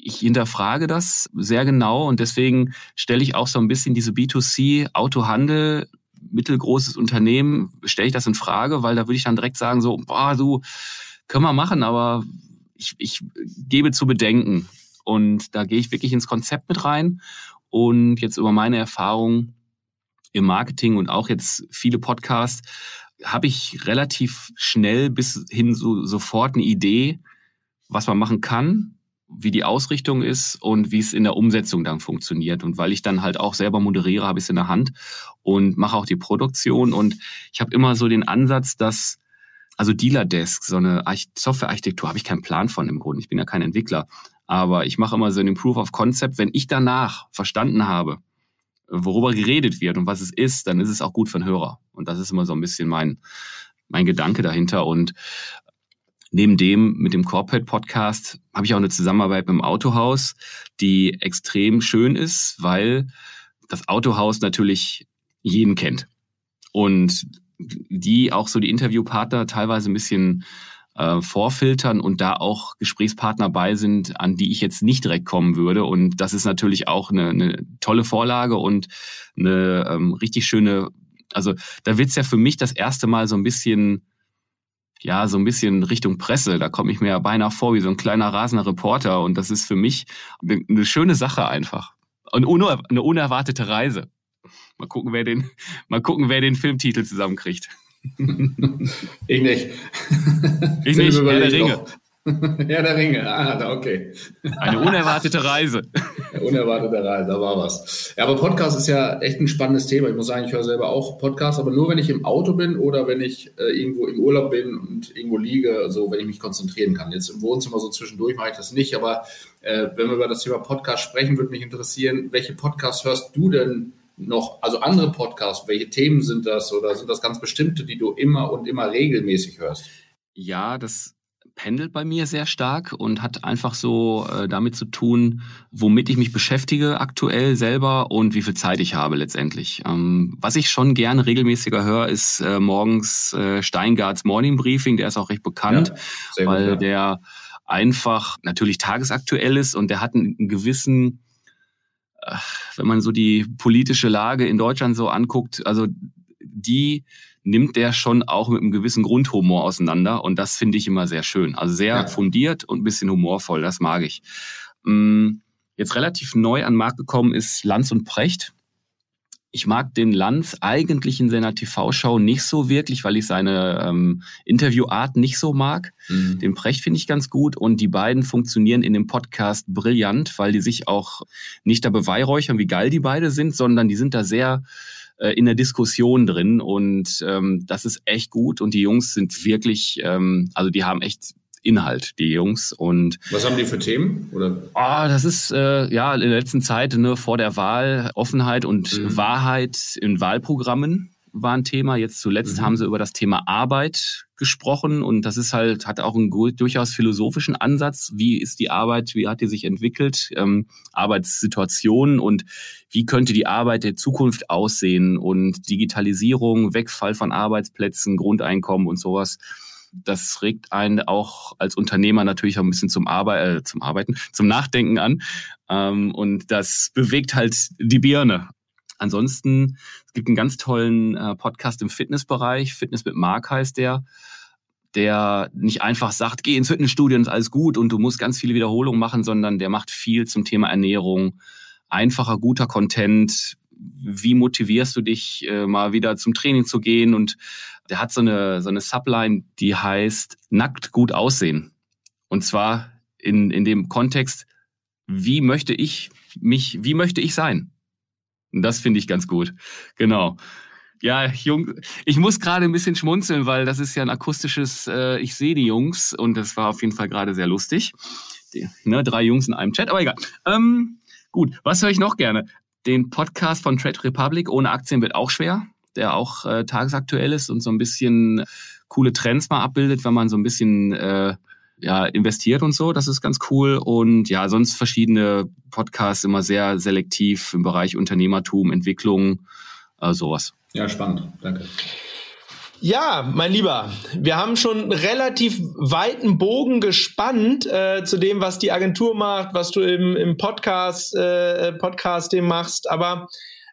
ich hinterfrage das sehr genau und deswegen stelle ich auch so ein bisschen diese B2C Autohandel mittelgroßes Unternehmen stelle ich das in Frage, weil da würde ich dann direkt sagen so, boah, du können wir machen, aber ich, ich gebe zu bedenken. Und da gehe ich wirklich ins Konzept mit rein. Und jetzt über meine Erfahrung im Marketing und auch jetzt viele Podcasts habe ich relativ schnell bis hin so sofort eine Idee, was man machen kann wie die Ausrichtung ist und wie es in der Umsetzung dann funktioniert. Und weil ich dann halt auch selber moderiere, habe ich es in der Hand und mache auch die Produktion. Und ich habe immer so den Ansatz, dass, also Dealer Desk, so eine Softwarearchitektur, habe ich keinen Plan von im Grunde. Ich bin ja kein Entwickler. Aber ich mache immer so einen Proof of Concept. Wenn ich danach verstanden habe, worüber geredet wird und was es ist, dann ist es auch gut für den Hörer. Und das ist immer so ein bisschen mein, mein Gedanke dahinter. Und Neben dem mit dem Corporate Podcast habe ich auch eine Zusammenarbeit mit dem Autohaus, die extrem schön ist, weil das Autohaus natürlich jeden kennt und die auch so die Interviewpartner teilweise ein bisschen äh, vorfiltern und da auch Gesprächspartner bei sind, an die ich jetzt nicht direkt kommen würde. Und das ist natürlich auch eine, eine tolle Vorlage und eine ähm, richtig schöne, also da wird's ja für mich das erste Mal so ein bisschen ja, so ein bisschen Richtung Presse. Da komme ich mir ja beinahe vor wie so ein kleiner rasender Reporter. Und das ist für mich eine schöne Sache einfach. Und eine unerwartete Reise. Mal gucken, wer den, mal gucken, wer den Filmtitel zusammenkriegt. ich nicht. Ich nicht, Herr der Ringe. ja, der Ringe. Ah, okay. Eine unerwartete Reise. Eine unerwartete Reise, da war was. Ja, aber Podcast ist ja echt ein spannendes Thema. Ich muss sagen, ich höre selber auch Podcasts, aber nur wenn ich im Auto bin oder wenn ich äh, irgendwo im Urlaub bin und irgendwo liege, also wenn ich mich konzentrieren kann. Jetzt im Wohnzimmer so zwischendurch mache ich das nicht, aber äh, wenn wir über das Thema Podcast sprechen, würde mich interessieren, welche Podcasts hörst du denn noch, also andere Podcasts, welche Themen sind das oder sind das ganz bestimmte, die du immer und immer regelmäßig hörst? Ja, das pendelt bei mir sehr stark und hat einfach so äh, damit zu tun, womit ich mich beschäftige aktuell selber und wie viel Zeit ich habe letztendlich. Ähm, was ich schon gerne regelmäßiger höre, ist äh, morgens äh, Steingarts Morning Briefing, der ist auch recht bekannt, ja, weil gut, ja. der einfach natürlich tagesaktuell ist und der hat einen, einen gewissen äh, wenn man so die politische Lage in Deutschland so anguckt, also die nimmt der schon auch mit einem gewissen Grundhumor auseinander und das finde ich immer sehr schön. Also sehr ja. fundiert und ein bisschen humorvoll, das mag ich. Mm, jetzt relativ neu an den Markt gekommen ist Lanz und Precht. Ich mag den Lanz eigentlich in seiner TV-Show nicht so wirklich, weil ich seine ähm, Interviewart nicht so mag. Mhm. Den Precht finde ich ganz gut und die beiden funktionieren in dem Podcast brillant, weil die sich auch nicht da beweihräuchern, wie geil die beide sind, sondern die sind da sehr äh, in der Diskussion drin und ähm, das ist echt gut und die Jungs sind wirklich, ähm, also die haben echt Inhalt, die Jungs. Und was haben die für Themen? Oder? Oh, das ist äh, ja in der letzten Zeit ne, vor der Wahl Offenheit und mhm. Wahrheit in Wahlprogrammen war ein Thema. Jetzt zuletzt mhm. haben sie über das Thema Arbeit gesprochen und das ist halt, hat auch einen durchaus philosophischen Ansatz. Wie ist die Arbeit, wie hat die sich entwickelt, ähm, Arbeitssituationen und wie könnte die Arbeit der Zukunft aussehen und Digitalisierung, Wegfall von Arbeitsplätzen, Grundeinkommen und sowas. Das regt einen auch als Unternehmer natürlich auch ein bisschen zum, Arbeit, äh, zum Arbeiten, zum Nachdenken an. Ähm, und das bewegt halt die Birne. Ansonsten, es gibt einen ganz tollen äh, Podcast im Fitnessbereich. Fitness mit Mark heißt der der nicht einfach sagt, geh ins Fitnessstudio und ist alles gut und du musst ganz viele Wiederholungen machen, sondern der macht viel zum Thema Ernährung, einfacher, guter Content. Wie motivierst du dich, äh, mal wieder zum Training zu gehen? Und der hat so eine, so eine Subline, die heißt nackt gut aussehen. Und zwar in, in dem Kontext, wie möchte ich mich, wie möchte ich sein? Das finde ich ganz gut. Genau. Ja, Jung, ich muss gerade ein bisschen schmunzeln, weil das ist ja ein akustisches, äh, ich sehe die Jungs und das war auf jeden Fall gerade sehr lustig. Die, ne, drei Jungs in einem Chat, aber egal. Ähm, gut, was höre ich noch gerne? Den Podcast von Trade Republic ohne Aktien wird auch schwer, der auch äh, tagesaktuell ist und so ein bisschen coole Trends mal abbildet, wenn man so ein bisschen äh, ja, investiert und so. Das ist ganz cool. Und ja, sonst verschiedene Podcasts immer sehr selektiv im Bereich Unternehmertum, Entwicklung, äh, sowas. Ja, spannend. Danke. Ja, mein Lieber, wir haben schon relativ weiten Bogen gespannt äh, zu dem, was die Agentur macht, was du im, im Podcast, äh, Podcasting machst. Aber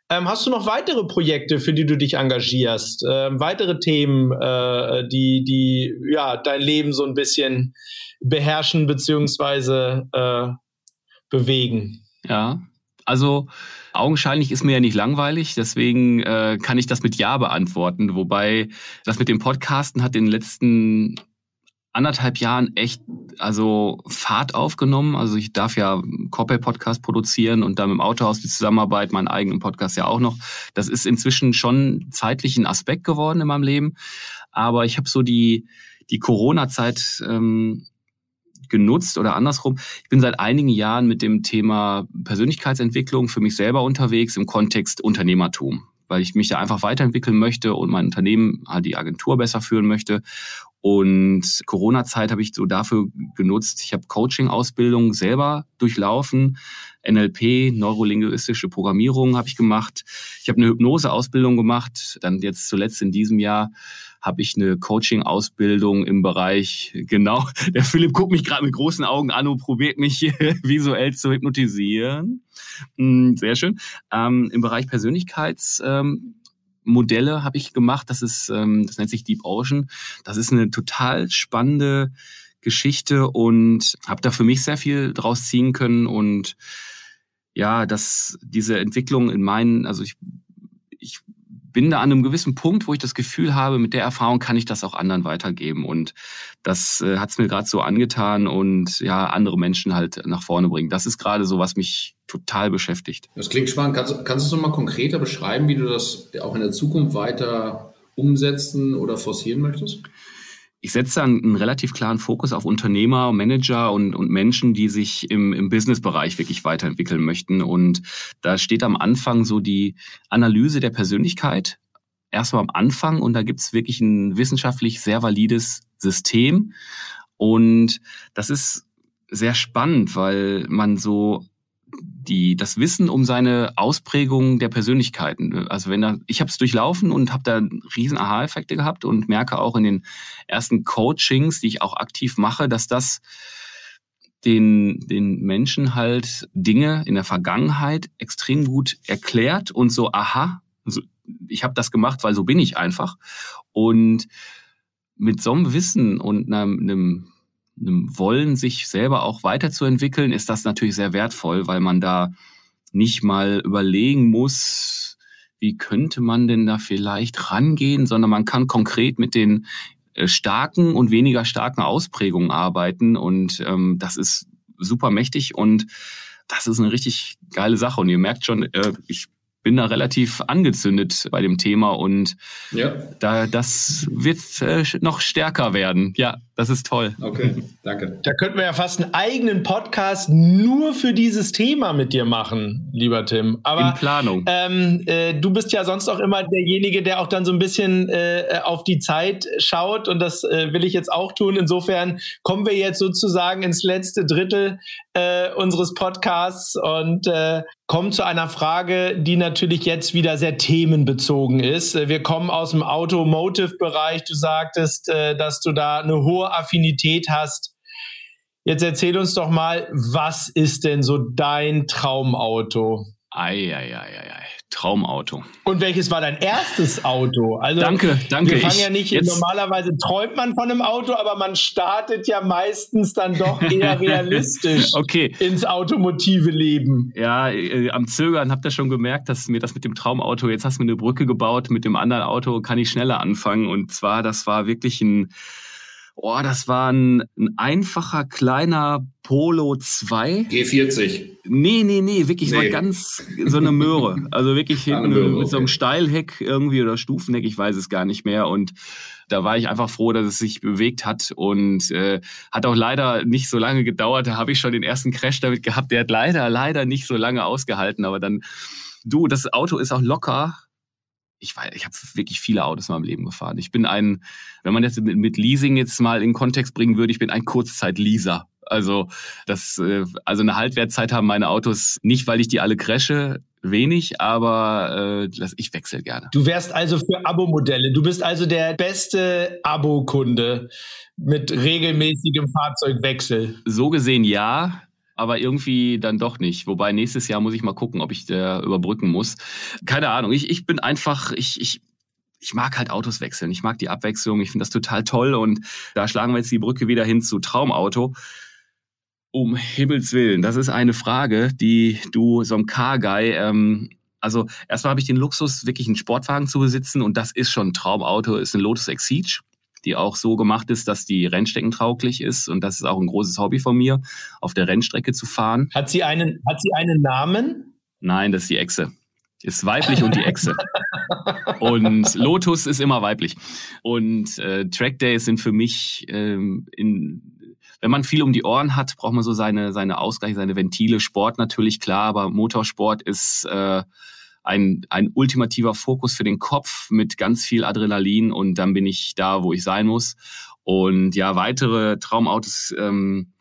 ähm, hast du noch weitere Projekte, für die du dich engagierst? Äh, weitere Themen, äh, die, die ja, dein Leben so ein bisschen beherrschen beziehungsweise äh, bewegen? Ja, also augenscheinlich ist mir ja nicht langweilig, deswegen äh, kann ich das mit Ja beantworten. Wobei das mit dem Podcasten hat in den letzten anderthalb Jahren echt also Fahrt aufgenommen. Also ich darf ja Corporate Podcast produzieren und dann dem Autohaus die Zusammenarbeit, meinen eigenen Podcast ja auch noch. Das ist inzwischen schon zeitlich ein Aspekt geworden in meinem Leben. Aber ich habe so die, die Corona-Zeit ähm, genutzt oder andersrum. Ich bin seit einigen Jahren mit dem Thema Persönlichkeitsentwicklung für mich selber unterwegs im Kontext Unternehmertum weil ich mich da einfach weiterentwickeln möchte und mein Unternehmen, halt die Agentur besser führen möchte. Und Corona-Zeit habe ich so dafür genutzt. Ich habe Coaching-Ausbildung selber durchlaufen. NLP, neurolinguistische Programmierung habe ich gemacht. Ich habe eine Hypnose-Ausbildung gemacht. Dann jetzt zuletzt in diesem Jahr habe ich eine Coaching-Ausbildung im Bereich, genau, der Philipp guckt mich gerade mit großen Augen an und probiert mich visuell zu hypnotisieren. Hm, sehr schön. Ähm, Im Bereich Persönlichkeits... Ähm, Modelle habe ich gemacht. Das ist, ähm, das nennt sich Deep Ocean. Das ist eine total spannende Geschichte und habe da für mich sehr viel draus ziehen können und ja, dass diese Entwicklung in meinen, also ich, ich bin da an einem gewissen Punkt, wo ich das Gefühl habe, mit der Erfahrung kann ich das auch anderen weitergeben. Und das äh, hat es mir gerade so angetan und ja, andere Menschen halt nach vorne bringen. Das ist gerade so, was mich total beschäftigt. Das klingt spannend. Kannst, kannst du es nochmal konkreter beschreiben, wie du das auch in der Zukunft weiter umsetzen oder forcieren möchtest? Ich setze einen, einen relativ klaren Fokus auf Unternehmer, Manager und, und Menschen, die sich im, im Businessbereich wirklich weiterentwickeln möchten. Und da steht am Anfang so die Analyse der Persönlichkeit. Erstmal am Anfang und da gibt es wirklich ein wissenschaftlich sehr valides System. Und das ist sehr spannend, weil man so die, das Wissen um seine Ausprägung der Persönlichkeiten. Also wenn da, ich habe es durchlaufen und habe da riesen Aha-Effekte gehabt und merke auch in den ersten Coachings, die ich auch aktiv mache, dass das den, den Menschen halt Dinge in der Vergangenheit extrem gut erklärt und so, aha, ich habe das gemacht, weil so bin ich einfach. Und mit so einem Wissen und einem, einem einem Wollen, sich selber auch weiterzuentwickeln, ist das natürlich sehr wertvoll, weil man da nicht mal überlegen muss, wie könnte man denn da vielleicht rangehen, sondern man kann konkret mit den äh, starken und weniger starken Ausprägungen arbeiten und ähm, das ist super mächtig und das ist eine richtig geile Sache und ihr merkt schon, äh, ich bin da relativ angezündet bei dem Thema und ja. da, das wird äh, noch stärker werden. Ja, das ist toll. Okay, danke. Da könnten wir ja fast einen eigenen Podcast nur für dieses Thema mit dir machen, lieber Tim. Aber, In Planung. Ähm, äh, du bist ja sonst auch immer derjenige, der auch dann so ein bisschen äh, auf die Zeit schaut und das äh, will ich jetzt auch tun. Insofern kommen wir jetzt sozusagen ins letzte Drittel äh, unseres Podcasts und äh, kommen zu einer Frage, die natürlich jetzt wieder sehr themenbezogen ist. Wir kommen aus dem Automotive-Bereich. Du sagtest, äh, dass du da eine hohe Affinität hast. Jetzt erzähl uns doch mal, was ist denn so dein Traumauto? Eieieiei. Traumauto. Und welches war dein erstes Auto? Also, danke, danke. Wir fangen ja nicht, jetzt, normalerweise träumt man von einem Auto, aber man startet ja meistens dann doch eher realistisch okay. ins automotive Leben. Ja, äh, am Zögern habt ihr schon gemerkt, dass mir das mit dem Traumauto, jetzt hast du mir eine Brücke gebaut, mit dem anderen Auto kann ich schneller anfangen. Und zwar, das war wirklich ein Oh, das war ein, ein einfacher kleiner Polo 2. G40. Nee, nee, nee, wirklich nee. war ganz so eine Möhre. Also wirklich hinten Möhre, mit okay. so einem Steilheck irgendwie oder Stufenheck, ich weiß es gar nicht mehr. Und da war ich einfach froh, dass es sich bewegt hat und äh, hat auch leider nicht so lange gedauert. Da habe ich schon den ersten Crash damit gehabt. Der hat leider, leider nicht so lange ausgehalten. Aber dann, du, das Auto ist auch locker ich weiß, ich habe wirklich viele Autos in meinem Leben gefahren. Ich bin ein, wenn man das mit Leasing jetzt mal in Kontext bringen würde, ich bin ein Kurzzeit-Leaser. Also das, äh, also eine Haltwertzeit haben meine Autos nicht, weil ich die alle crashe, wenig, aber äh, ich wechsle gerne. Du wärst also für Abo-Modelle. Du bist also der beste Abo-Kunde mit regelmäßigem Fahrzeugwechsel. So gesehen ja aber irgendwie dann doch nicht. Wobei nächstes Jahr muss ich mal gucken, ob ich da überbrücken muss. Keine Ahnung. Ich, ich bin einfach, ich, ich, ich mag halt Autos wechseln. Ich mag die Abwechslung. Ich finde das total toll. Und da schlagen wir jetzt die Brücke wieder hin zu Traumauto. Um Himmels Willen, das ist eine Frage, die du, so ein Car-Guy, ähm, also erstmal habe ich den Luxus, wirklich einen Sportwagen zu besitzen und das ist schon ein Traumauto, ist ein Lotus Exige die auch so gemacht ist, dass die rennsteckentauglich ist. Und das ist auch ein großes Hobby von mir, auf der Rennstrecke zu fahren. Hat sie einen, hat sie einen Namen? Nein, das ist die Echse. Ist weiblich und die Echse. und Lotus ist immer weiblich. Und äh, Track Days sind für mich ähm, in wenn man viel um die Ohren hat, braucht man so seine, seine Ausgleiche, seine Ventile. Sport natürlich klar, aber Motorsport ist äh, ein, ein ultimativer Fokus für den Kopf mit ganz viel Adrenalin und dann bin ich da, wo ich sein muss. Und ja, weitere Traumautos. Ähm,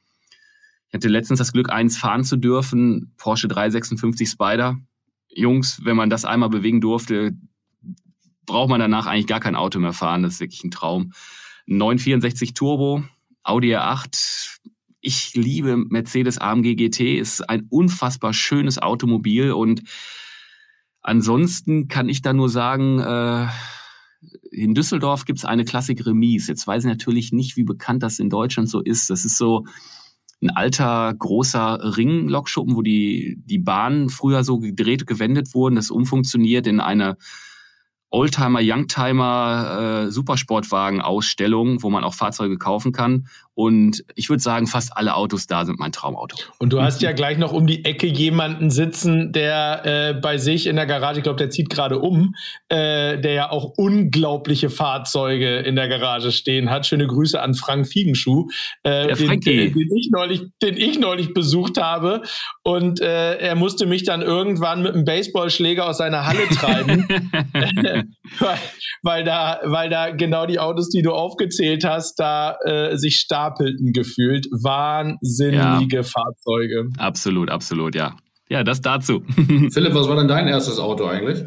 ich hatte letztens das Glück, eins fahren zu dürfen, Porsche 356 Spider. Jungs, wenn man das einmal bewegen durfte, braucht man danach eigentlich gar kein Auto mehr fahren. Das ist wirklich ein Traum. 964 Turbo, Audi R8. Ich liebe Mercedes AMG GT, ist ein unfassbar schönes Automobil und Ansonsten kann ich da nur sagen, äh, in Düsseldorf gibt es eine Klassik Remise. Jetzt weiß ich natürlich nicht, wie bekannt das in Deutschland so ist. Das ist so ein alter, großer Ringlokschuppen, wo die, die Bahnen früher so gedreht, gewendet wurden. Das umfunktioniert in eine Oldtimer, Youngtimer, äh, Supersportwagen-Ausstellung, wo man auch Fahrzeuge kaufen kann. Und ich würde sagen, fast alle Autos da sind mein Traumauto. Und du hast ja gleich noch um die Ecke jemanden sitzen, der äh, bei sich in der Garage, ich glaube, der zieht gerade um, äh, der ja auch unglaubliche Fahrzeuge in der Garage stehen hat. Schöne Grüße an Frank Fiegenschuh, äh, den, den, den, ich neulich, den ich neulich besucht habe. Und äh, er musste mich dann irgendwann mit einem Baseballschläger aus seiner Halle treiben, weil, weil, da, weil da genau die Autos, die du aufgezählt hast, da äh, sich stark stapelten gefühlt. Wahnsinnige ja. Fahrzeuge. Absolut, absolut, ja. Ja, das dazu. Philipp, was war denn dein erstes Auto eigentlich?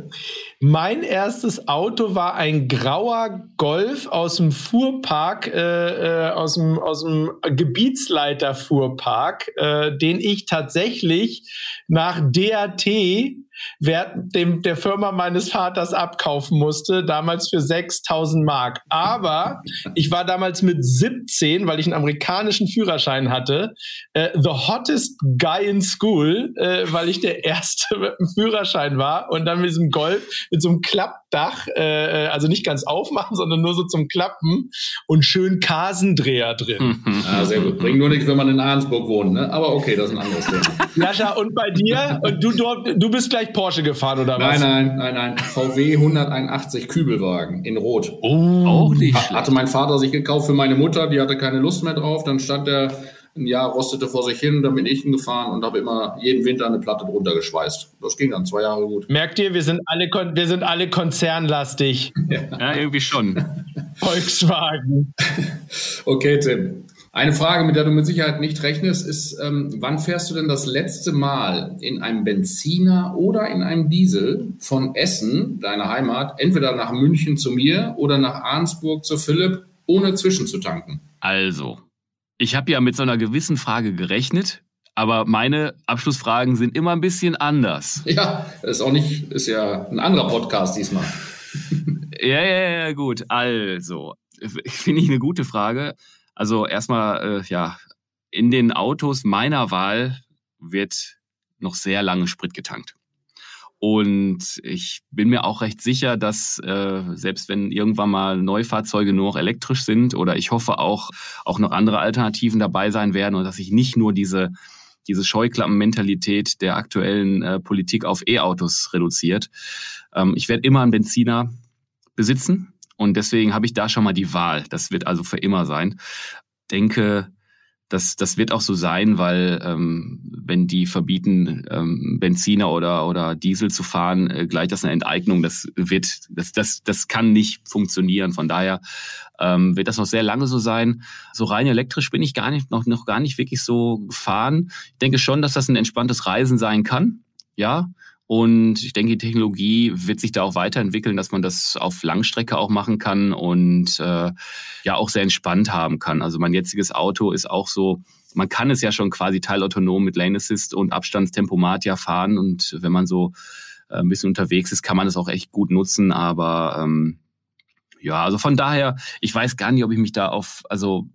Mein erstes Auto war ein grauer Golf aus dem Fuhrpark, äh, äh aus, dem, aus dem Gebietsleiter-Fuhrpark, äh, den ich tatsächlich nach DAT dem, der Firma meines Vaters abkaufen musste, damals für 6000 Mark. Aber ich war damals mit 17, weil ich einen amerikanischen Führerschein hatte, äh, the hottest guy in school, äh, weil ich der Erste mit einem Führerschein war und dann mit diesem Golf, mit so einem Klappdach, äh, äh also nicht ganz aufmachen, sondern nur so zum Klappen und schön Kasendreher drin. Ah, sehr gut. Bringt nur nichts, wenn man in Arnsburg wohnt, ne? aber okay, das ist ein anderes Thema. Jascha, und bei dir? Und du, du, du bist gleich Porsche gefahren oder was? Nein, nein, nein, nein. VW 181 Kübelwagen in Rot. Oh, auch nicht. Ha hatte mein Vater sich gekauft für meine Mutter, die hatte keine Lust mehr drauf. Dann stand der ein Jahr rostete vor sich hin, dann bin ich ihn gefahren und habe immer jeden Winter eine Platte drunter geschweißt. Das ging dann zwei Jahre gut. Merkt ihr, wir sind alle, wir sind alle konzernlastig. Ja, ja irgendwie schon. Volkswagen. okay, Tim. Eine Frage, mit der du mit Sicherheit nicht rechnest, ist, ähm, wann fährst du denn das letzte Mal in einem Benziner oder in einem Diesel von Essen, deiner Heimat, entweder nach München zu mir oder nach Arnsburg zu Philipp, ohne zwischenzutanken? Also, ich habe ja mit so einer gewissen Frage gerechnet, aber meine Abschlussfragen sind immer ein bisschen anders. Ja, ist auch nicht, ist ja ein anderer Podcast diesmal. ja, ja, ja, gut. Also, finde ich eine gute Frage. Also erstmal, äh, ja, in den Autos meiner Wahl wird noch sehr lange Sprit getankt. Und ich bin mir auch recht sicher, dass äh, selbst wenn irgendwann mal Neufahrzeuge nur noch elektrisch sind oder ich hoffe auch, auch noch andere Alternativen dabei sein werden und dass sich nicht nur diese, diese Scheuklappenmentalität der aktuellen äh, Politik auf E-Autos reduziert. Ähm, ich werde immer einen Benziner besitzen und deswegen habe ich da schon mal die Wahl. Das wird also für immer sein. Denke, das, das wird auch so sein, weil ähm, wenn die verbieten, ähm, Benziner oder, oder Diesel zu fahren, äh, gleich das eine Enteignung. Das wird, das, das, das kann nicht funktionieren. Von daher ähm, wird das noch sehr lange so sein. So rein elektrisch bin ich gar nicht, noch, noch gar nicht wirklich so gefahren. Ich denke schon, dass das ein entspanntes Reisen sein kann. Ja, und ich denke, die Technologie wird sich da auch weiterentwickeln, dass man das auf Langstrecke auch machen kann und äh, ja auch sehr entspannt haben kann. Also mein jetziges Auto ist auch so, man kann es ja schon quasi teilautonom mit Lane Assist und Abstandstempomat ja fahren. Und wenn man so äh, ein bisschen unterwegs ist, kann man es auch echt gut nutzen. Aber ähm, ja, also von daher, ich weiß gar nicht, ob ich mich da auf, also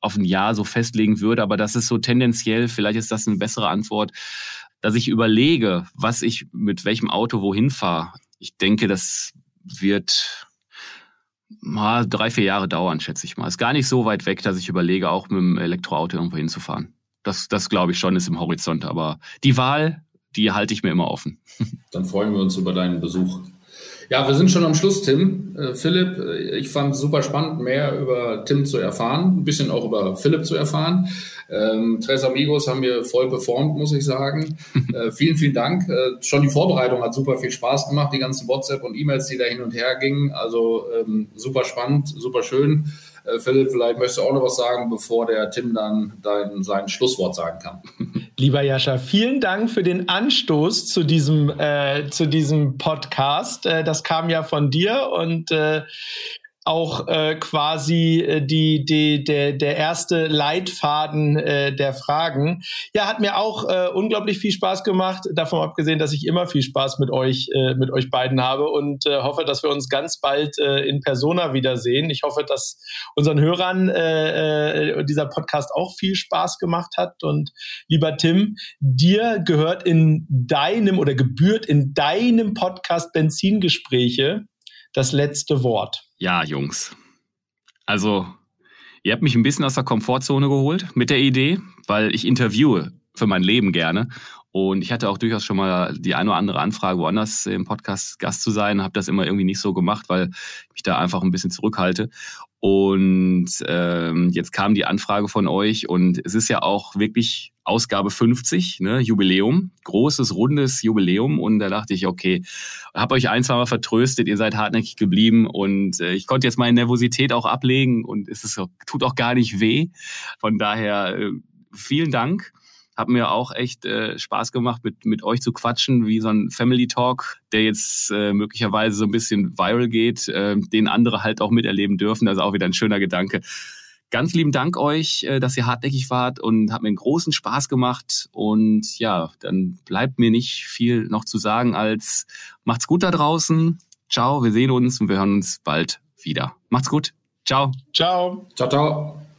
auf ein Jahr so festlegen würde, aber das ist so tendenziell, vielleicht ist das eine bessere Antwort, dass ich überlege, was ich mit welchem Auto wohin fahre. Ich denke, das wird mal drei, vier Jahre dauern, schätze ich mal. Ist gar nicht so weit weg, dass ich überlege, auch mit dem Elektroauto irgendwo hinzufahren. Das, das glaube ich schon, ist im Horizont. Aber die Wahl, die halte ich mir immer offen. Dann freuen wir uns über deinen Besuch. Ja, wir sind schon am Schluss, Tim. Äh, Philipp, äh, ich fand es super spannend, mehr über Tim zu erfahren, ein bisschen auch über Philipp zu erfahren. Ähm, Tres Amigos haben wir voll performt, muss ich sagen. äh, vielen, vielen Dank. Äh, schon die Vorbereitung hat super viel Spaß gemacht, die ganzen WhatsApp und E-Mails, die da hin und her gingen. Also ähm, super spannend, super schön. Äh, Philipp, vielleicht möchtest du auch noch was sagen, bevor der Tim dann dein, sein Schlusswort sagen kann. Lieber Jascha, vielen Dank für den Anstoß zu diesem, äh, zu diesem Podcast. Äh, das kam ja von dir und äh, auch äh, quasi äh, die, die, der, der erste Leitfaden äh, der Fragen. Ja, hat mir auch äh, unglaublich viel Spaß gemacht, davon abgesehen, dass ich immer viel Spaß mit euch, äh, mit euch beiden habe und äh, hoffe, dass wir uns ganz bald äh, in Persona wiedersehen. Ich hoffe, dass unseren Hörern äh, äh, dieser Podcast auch viel Spaß gemacht hat. Und lieber Tim, dir gehört in deinem oder gebührt in deinem Podcast Benzingespräche das letzte Wort. Ja, Jungs. Also, ihr habt mich ein bisschen aus der Komfortzone geholt mit der Idee, weil ich interviewe für mein Leben gerne. Und ich hatte auch durchaus schon mal die eine oder andere Anfrage, woanders im Podcast Gast zu sein, habe das immer irgendwie nicht so gemacht, weil ich mich da einfach ein bisschen zurückhalte. Und ähm, jetzt kam die Anfrage von euch und es ist ja auch wirklich Ausgabe 50, ne, Jubiläum, großes, rundes Jubiläum. Und da dachte ich, okay, habe euch ein, zwei Mal vertröstet, ihr seid hartnäckig geblieben und äh, ich konnte jetzt meine Nervosität auch ablegen und es ist, tut auch gar nicht weh. Von daher äh, vielen Dank. Hat mir auch echt äh, Spaß gemacht, mit, mit euch zu quatschen, wie so ein Family Talk, der jetzt äh, möglicherweise so ein bisschen viral geht, äh, den andere halt auch miterleben dürfen. Das ist auch wieder ein schöner Gedanke. Ganz lieben Dank euch, äh, dass ihr hartnäckig wart und hat mir einen großen Spaß gemacht. Und ja, dann bleibt mir nicht viel noch zu sagen als macht's gut da draußen. Ciao, wir sehen uns und wir hören uns bald wieder. Macht's gut. Ciao. Ciao. Ciao, ciao.